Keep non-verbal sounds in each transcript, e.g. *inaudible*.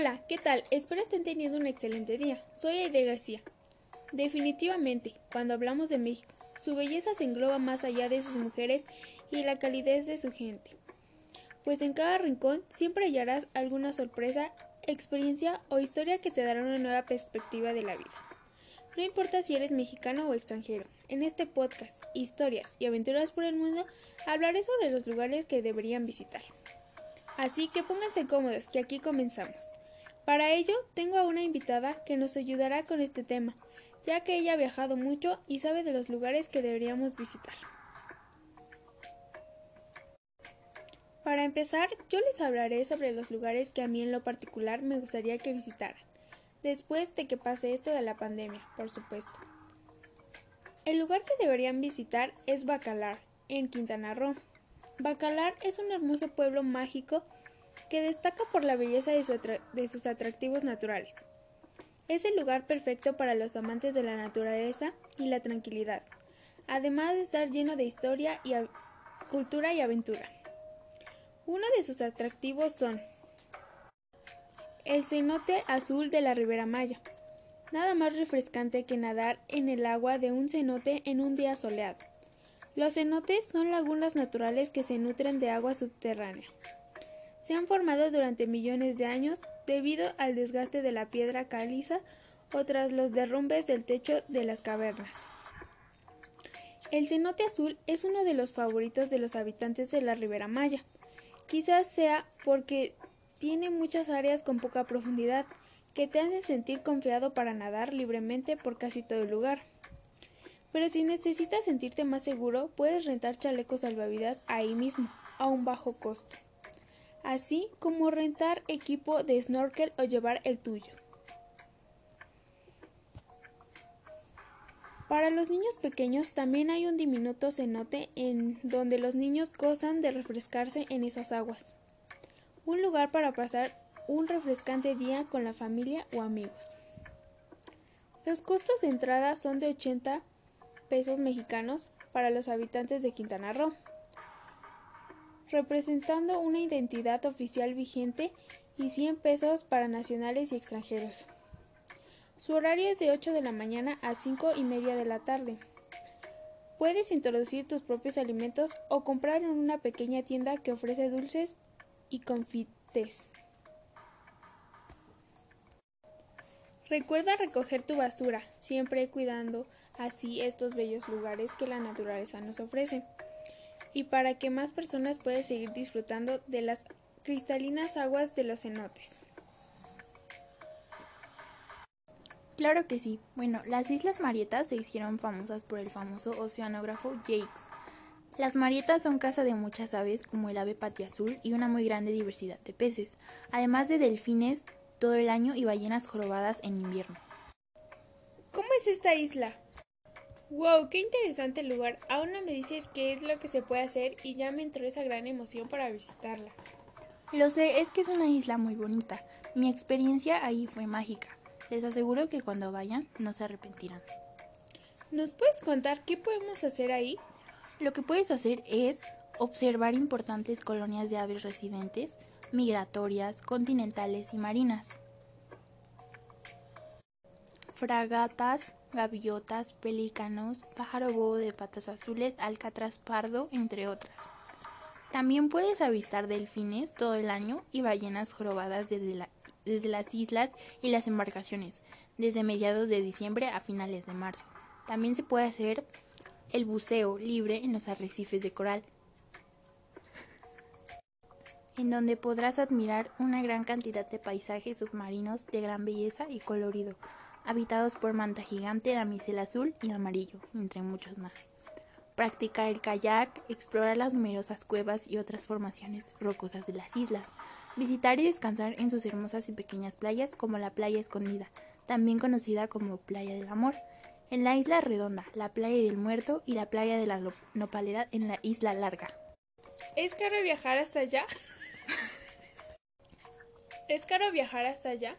Hola, ¿qué tal? Espero estén teniendo un excelente día. Soy Aide García. Definitivamente, cuando hablamos de México, su belleza se engloba más allá de sus mujeres y la calidez de su gente. Pues en cada rincón siempre hallarás alguna sorpresa, experiencia o historia que te dará una nueva perspectiva de la vida. No importa si eres mexicano o extranjero, en este podcast, Historias y Aventuras por el Mundo, hablaré sobre los lugares que deberían visitar. Así que pónganse cómodos, que aquí comenzamos. Para ello, tengo a una invitada que nos ayudará con este tema, ya que ella ha viajado mucho y sabe de los lugares que deberíamos visitar. Para empezar, yo les hablaré sobre los lugares que a mí en lo particular me gustaría que visitaran, después de que pase esto de la pandemia, por supuesto. El lugar que deberían visitar es Bacalar, en Quintana Roo. Bacalar es un hermoso pueblo mágico que destaca por la belleza de, de, sus atractivos naturales. Es el lugar perfecto para los amantes de la naturaleza y la tranquilidad, además de estar lleno de historia y cultura y aventura. Uno de sus atractivos son el cenote azul de la Ribera Maya. Nada más refrescante que nadar en el agua de un cenote en un día soleado. Los cenotes son lagunas naturales que se nutren de agua subterránea. Se han formado durante millones de años debido al desgaste de la piedra caliza o tras los derrumbes del techo de las cavernas. El cenote azul es uno de los favoritos de los habitantes de la Ribera Maya. Quizás sea porque tiene muchas áreas con poca profundidad que te hacen sentir confiado para nadar libremente por casi todo el lugar. Pero si necesitas sentirte más seguro, puedes rentar chalecos salvavidas ahí mismo, a un bajo costo. Así como rentar equipo de snorkel o llevar el tuyo. Para los niños pequeños también hay un diminuto cenote en donde los niños gozan de refrescarse en esas aguas. Un lugar para pasar un refrescante día con la familia o amigos. Los costos de entrada son de 80 pesos mexicanos para los habitantes de Quintana Roo, representando una identidad oficial vigente y 100 pesos para nacionales y extranjeros. Su horario es de 8 de la mañana a 5 y media de la tarde. Puedes introducir tus propios alimentos o comprar en una pequeña tienda que ofrece dulces y confites. Recuerda recoger tu basura, siempre cuidando así estos bellos lugares que la naturaleza nos ofrece. Y para que más personas puedan seguir disfrutando de las cristalinas aguas de los cenotes. Claro que sí. Bueno, las Islas Marietas se hicieron famosas por el famoso oceanógrafo Jakes. Las marietas son casa de muchas aves como el ave azul y una muy grande diversidad de peces, además de delfines todo el año y ballenas jorobadas en invierno. ¿Cómo es esta isla? Wow, qué interesante lugar. Aún no me dices qué es lo que se puede hacer y ya me entró esa gran emoción para visitarla. Lo sé, es que es una isla muy bonita. Mi experiencia ahí fue mágica. Les aseguro que cuando vayan no se arrepentirán. ¿Nos puedes contar qué podemos hacer ahí? Lo que puedes hacer es observar importantes colonias de aves residentes, migratorias, continentales y marinas. Fragatas, gaviotas, pelícanos, pájaro bobo de patas azules, alcatraz pardo, entre otras. También puedes avistar delfines todo el año y ballenas jorobadas desde, desde las islas y las embarcaciones, desde mediados de diciembre a finales de marzo. También se puede hacer el buceo libre en los arrecifes de coral, en donde podrás admirar una gran cantidad de paisajes submarinos de gran belleza y colorido, habitados por manta gigante, damisel azul y amarillo, entre muchos más. Practicar el kayak, explorar las numerosas cuevas y otras formaciones rocosas de las islas, visitar y descansar en sus hermosas y pequeñas playas como la Playa Escondida, también conocida como Playa del Amor, en la Isla Redonda, la Playa del Muerto y la Playa de la Nopalera en la Isla Larga. ¿Es caro viajar hasta allá? *laughs* ¿Es caro viajar hasta allá?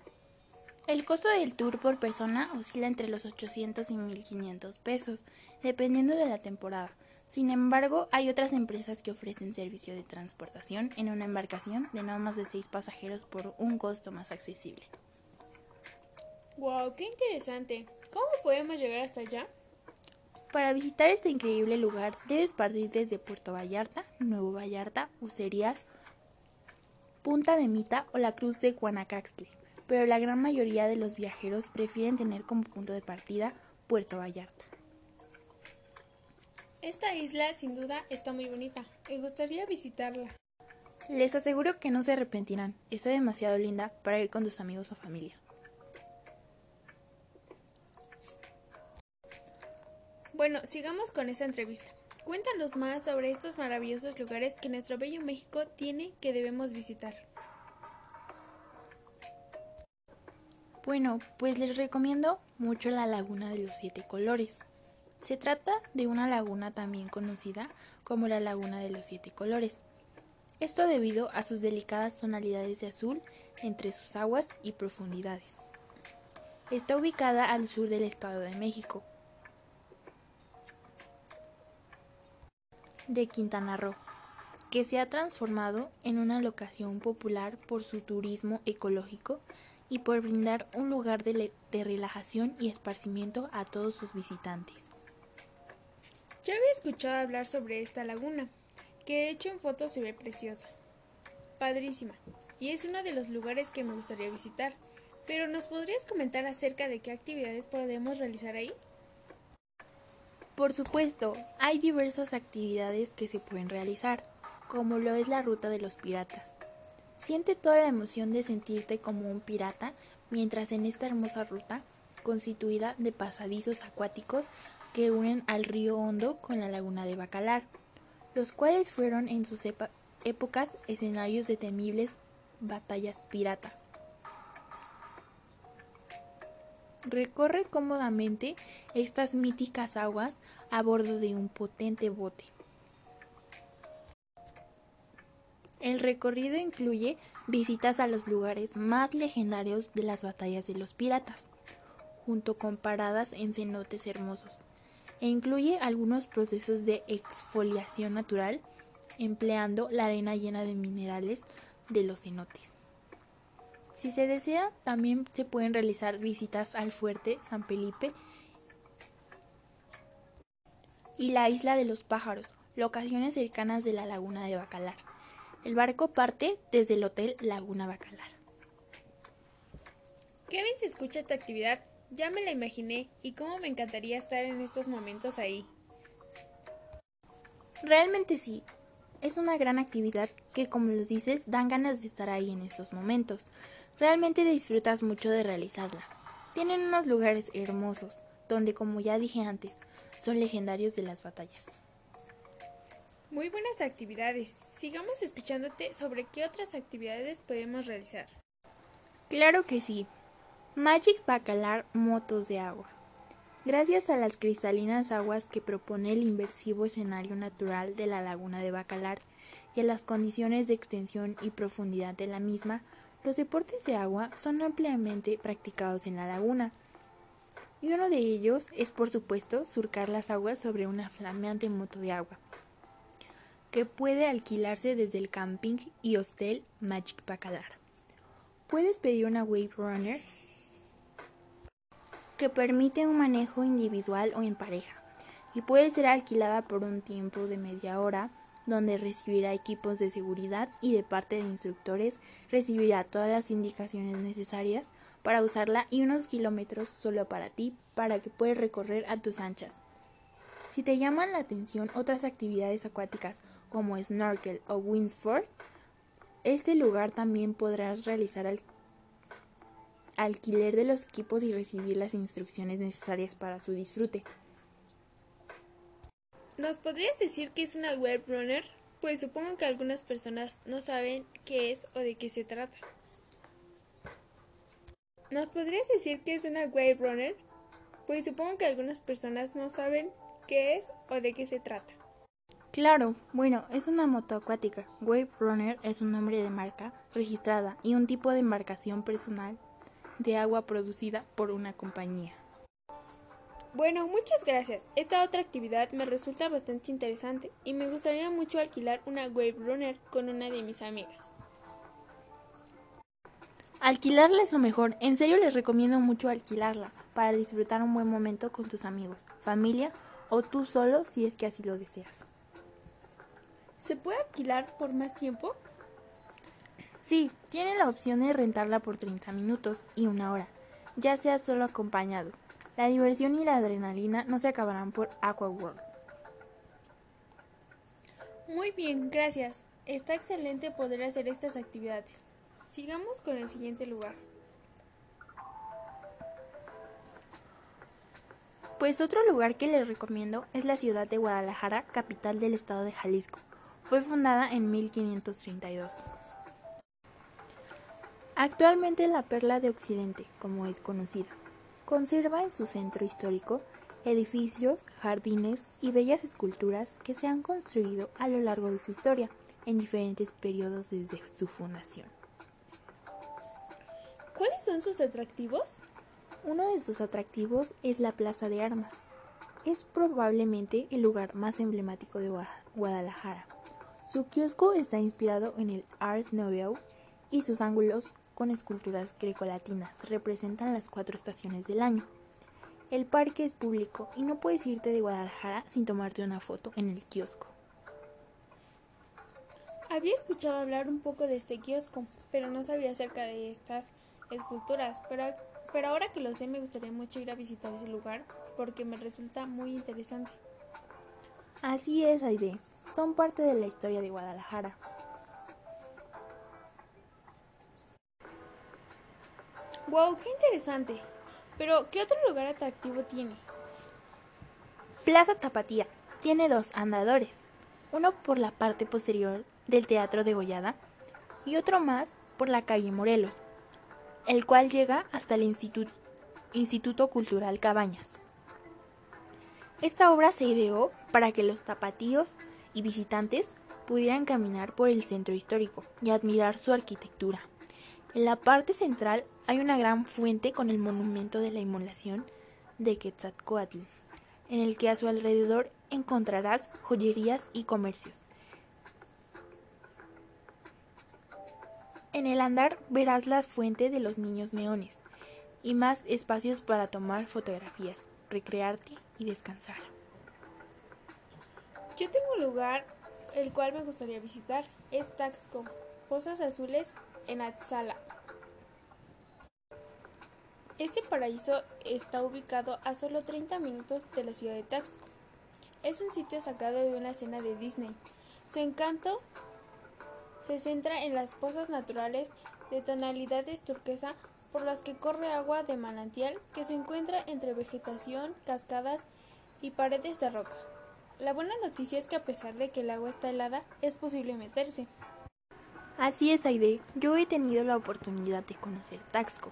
El costo del tour por persona oscila entre los 800 y 1500 pesos, dependiendo de la temporada. Sin embargo, hay otras empresas que ofrecen servicio de transportación en una embarcación de no más de seis pasajeros por un costo más accesible. ¡Wow! ¡Qué interesante! ¿Cómo podemos llegar hasta allá? Para visitar este increíble lugar debes partir desde Puerto Vallarta, Nuevo Vallarta, Ucerías, Punta de Mita o la Cruz de Guanacaxtle, pero la gran mayoría de los viajeros prefieren tener como punto de partida Puerto Vallarta. Esta isla sin duda está muy bonita. Me gustaría visitarla. Les aseguro que no se arrepentirán. Está demasiado linda para ir con tus amigos o familia. Bueno, sigamos con esa entrevista. Cuéntanos más sobre estos maravillosos lugares que nuestro bello México tiene que debemos visitar. Bueno, pues les recomiendo mucho la Laguna de los Siete Colores. Se trata de una laguna también conocida como la Laguna de los Siete Colores. Esto debido a sus delicadas tonalidades de azul entre sus aguas y profundidades. Está ubicada al sur del Estado de México, de Quintana Roo, que se ha transformado en una locación popular por su turismo ecológico y por brindar un lugar de, de, relajación y esparcimiento a todos sus visitantes. Ya había escuchado hablar sobre esta laguna, que de hecho en fotos se ve preciosa. Padrísima, y es uno de los lugares que me gustaría visitar. Pero ¿nos podrías comentar acerca de qué actividades podemos realizar ahí? Por supuesto, hay diversas actividades que se pueden realizar, como lo es la ruta de los piratas. Siente toda la emoción de sentirte como un pirata mientras en esta hermosa ruta, constituida de pasadizos acuáticos que unen al río Hondo con la laguna de Bacalar, los cuales fueron en sus épocas escenarios de temibles batallas piratas. Recorre cómodamente estas míticas aguas a bordo de un potente bote. El recorrido incluye visitas a los lugares más legendarios de las batallas de los piratas, junto con paradas en cenotes hermosos, e incluye algunos procesos de exfoliación natural empleando la arena llena de minerales de los cenotes. Si se desea, también se pueden realizar visitas al fuerte San Felipe y la isla de los pájaros, locaciones cercanas de la laguna de Bacalar. El barco parte desde el Hotel Laguna Bacalar. Qué bien se escucha esta actividad, ya me la imaginé y cómo me encantaría estar en estos momentos ahí. Realmente sí, es una gran actividad que como lo dices dan ganas de estar ahí en estos momentos. Realmente disfrutas mucho de realizarla. Tienen unos lugares hermosos, donde como ya dije antes, son legendarios de las batallas. Muy buenas actividades. Sigamos escuchándote sobre qué otras actividades podemos realizar. Claro que sí. Magic Bacalar Motos de Agua. Gracias a las cristalinas aguas que propone el inversivo escenario natural de la laguna de Bacalar y a las condiciones de extensión y profundidad de la misma, los deportes de agua son ampliamente practicados en la laguna, y uno de ellos es por supuesto surcar las aguas sobre una flameante moto de agua, que puede alquilarse desde el camping y hostel Magic Bacalar. Puedes pedir una Wave Runner que permite un manejo individual o en pareja, y puede ser alquilada por un tiempo de media hora donde recibirá equipos de seguridad y de parte de instructores recibirá todas las indicaciones necesarias para usarla y unos kilómetros solo para ti para que puedas recorrer a tus anchas. Si te llaman la atención otras actividades acuáticas como snorkel o windsurf, este lugar también podrás realizar al alquiler de los equipos y recibir las instrucciones necesarias para su disfrute. ¿Nos podrías decir qué es una web runner? Pues supongo que algunas personas no saben qué es o de qué se trata. ¿Nos podrías decir qué es una wave runner? Pues supongo que algunas personas no saben qué es o de qué se trata. Claro, bueno, es una moto acuática. Wave Runner es un nombre de marca registrada y un tipo de embarcación personal de agua producida por una compañía. Bueno, muchas gracias. Esta otra actividad me resulta bastante interesante y me gustaría mucho alquilar una Wave Runner con una de mis amigas. Alquilarla es lo mejor. En serio les recomiendo mucho alquilarla para disfrutar un buen momento con tus amigos, familia o tú solo si es que así lo deseas. ¿Se puede alquilar por más tiempo? Sí, tiene la opción de rentarla por 30 minutos y una hora, ya sea solo acompañado. La diversión y la adrenalina no se acabarán por Aqua World. Muy bien, gracias. Está excelente poder hacer estas actividades. Sigamos con el siguiente lugar. Pues otro lugar que les recomiendo es la ciudad de Guadalajara, capital del estado de Jalisco. Fue fundada en 1532. Actualmente la perla de Occidente, como es conocida. Conserva en su centro histórico edificios, jardines y bellas esculturas que se han construido a lo largo de su historia en diferentes periodos desde su fundación. ¿Cuáles son sus atractivos? Uno de sus atractivos es la Plaza de Armas. Es probablemente el lugar más emblemático de Guadalajara. Su kiosco está inspirado en el Art Nouveau y sus ángulos con esculturas grecolatinas representan las cuatro estaciones del año. El parque es público y no puedes irte de Guadalajara sin tomarte una foto en el kiosco. Había escuchado hablar un poco de este kiosco, pero no sabía acerca de estas esculturas. Pero, pero ahora que lo sé, me gustaría mucho ir a visitar ese lugar porque me resulta muy interesante. Así es, Aide. Son parte de la historia de Guadalajara. Wow, qué interesante. Pero, ¿qué otro lugar atractivo tiene? Plaza Tapatía. Tiene dos andadores. Uno por la parte posterior del Teatro de Gollada y otro más por la calle Morelos, el cual llega hasta el Instituto, Instituto Cultural Cabañas. Esta obra se ideó para que los tapatíos y visitantes pudieran caminar por el centro histórico y admirar su arquitectura. En la parte central hay una gran fuente con el monumento de la inmolación de Quetzalcoatl, en el que a su alrededor encontrarás joyerías y comercios. En el andar verás la fuente de los niños meones y más espacios para tomar fotografías, recrearte y descansar. Yo tengo un lugar el cual me gustaría visitar, es Taxco, Pozas Azules en Atzala. Este paraíso está ubicado a solo 30 minutos de la ciudad de Taxco. Es un sitio sacado de una escena de Disney. Su encanto se centra en las pozas naturales de tonalidades turquesa por las que corre agua de manantial que se encuentra entre vegetación, cascadas y paredes de roca. La buena noticia es que a pesar de que el agua está helada, es posible meterse. Así es, Aide. Yo he tenido la oportunidad de conocer Taxco.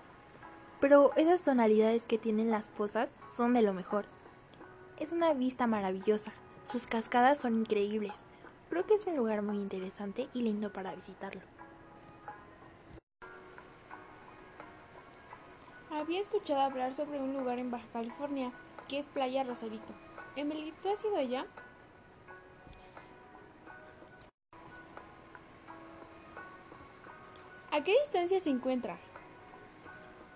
Pero esas tonalidades que tienen las pozas son de lo mejor. Es una vista maravillosa. Sus cascadas son increíbles. Creo que es un lugar muy interesante y lindo para visitarlo. Había escuchado hablar sobre un lugar en Baja California, que es Playa Rosarito. Emily, ¿tú has ido allá? ¿A qué distancia se encuentra?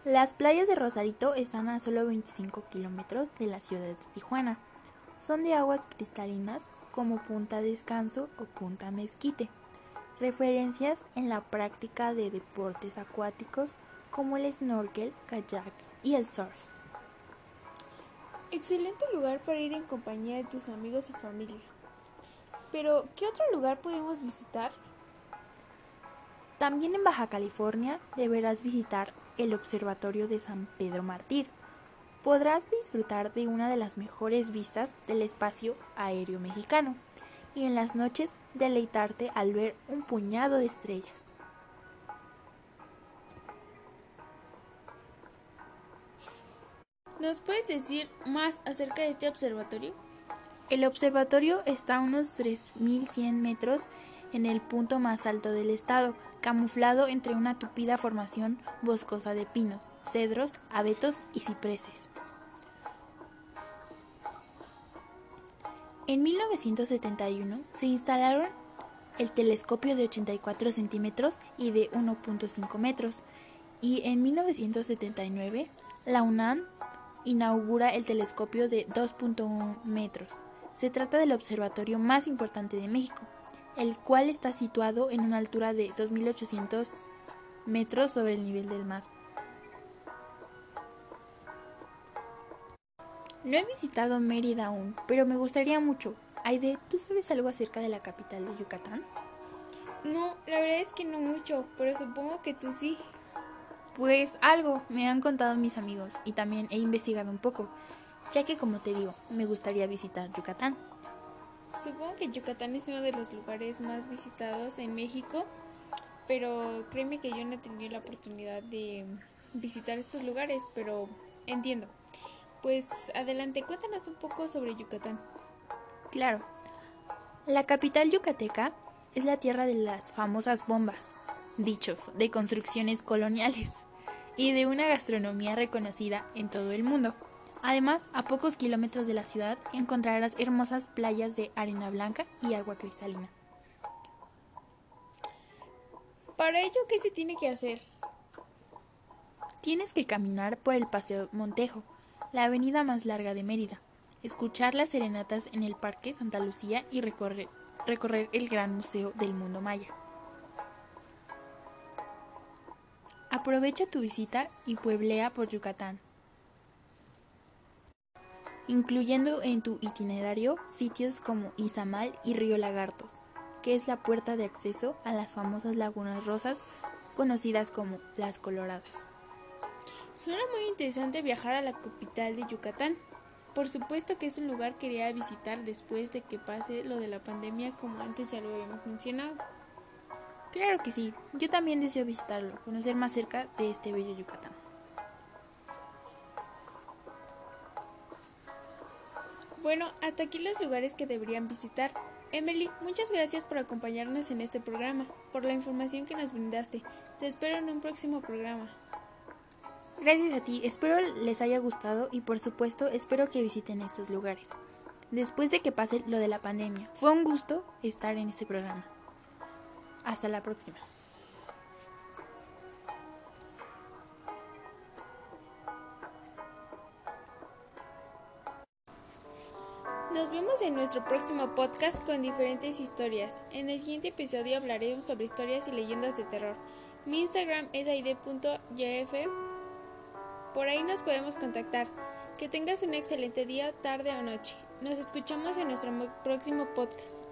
Las playas de Rosarito están a solo 25 kilómetros de la ciudad de Tijuana. Son de aguas cristalinas como Punta Descanso o Punta Mezquite. Referencias en la práctica de deportes acuáticos como el snorkel, kayak y el surf. Excelente lugar para ir en compañía de tus amigos y familia. Pero, ¿qué otro lugar podemos visitar? También en Baja California deberás visitar el Observatorio de San Pedro Mártir. Podrás disfrutar de una de las mejores vistas del espacio aéreo mexicano y en las noches deleitarte al ver un puñado de estrellas. ¿Nos puedes decir más acerca de este observatorio? El observatorio está a unos 3.100 metros en el punto más alto del estado, camuflado entre una tupida formación boscosa de pinos, cedros, abetos y cipreses. En 1971 se instalaron el telescopio de 84 centímetros y de 1.5 metros y en 1979 la UNAM inaugura el telescopio de 2.1 metros. Se trata del observatorio más importante de México, el cual está situado en una altura de 2.800 metros sobre el nivel del mar. No he visitado Mérida aún, pero me gustaría mucho. Aide, ¿tú sabes algo acerca de la capital de Yucatán? No, la verdad es que no mucho, pero supongo que tú sí. Pues algo, me han contado mis amigos y también he investigado un poco, ya que como te digo, me gustaría visitar Yucatán. Supongo que Yucatán es uno de los lugares más visitados en México, pero créeme que yo no he tenido la oportunidad de visitar estos lugares, pero entiendo. Pues adelante, cuéntanos un poco sobre Yucatán. Claro, la capital yucateca es la tierra de las famosas bombas, dichos de construcciones coloniales *laughs* y de una gastronomía reconocida en todo el mundo. Además, a pocos kilómetros de la ciudad encontrarás hermosas playas de arena blanca y agua cristalina. Para ello, ¿qué se tiene que hacer? Tienes que caminar por el Paseo Montejo, la avenida más larga de Mérida, escuchar las serenatas en el Parque Santa Lucía y recorrer, recorrer el Gran Museo del Mundo Maya. Aprovecha tu visita y pueblea por Yucatán, incluyendo en tu itinerario sitios como Izamal y Río Lagartos, que es la puerta de acceso a las famosas lagunas rosas conocidas como las Coloradas. Suena muy interesante viajar a la capital de Yucatán. Por supuesto que es un lugar que quería visitar después de que pase lo de la pandemia como antes ya lo habíamos mencionado. Claro que sí, yo también deseo visitarlo, conocer más cerca de este bello Yucatán. Bueno, hasta aquí los lugares que deberían visitar. Emily, muchas gracias por acompañarnos en este programa, por la información que nos brindaste. Te espero en un próximo programa. Gracias a ti, espero les haya gustado y por supuesto espero que visiten estos lugares. Después de que pase lo de la pandemia, fue un gusto estar en este programa. Hasta la próxima. Nos vemos en nuestro próximo podcast con diferentes historias. En el siguiente episodio hablaremos sobre historias y leyendas de terror. Mi Instagram es aid.yf. Por ahí nos podemos contactar. Que tengas un excelente día, tarde o noche. Nos escuchamos en nuestro próximo podcast.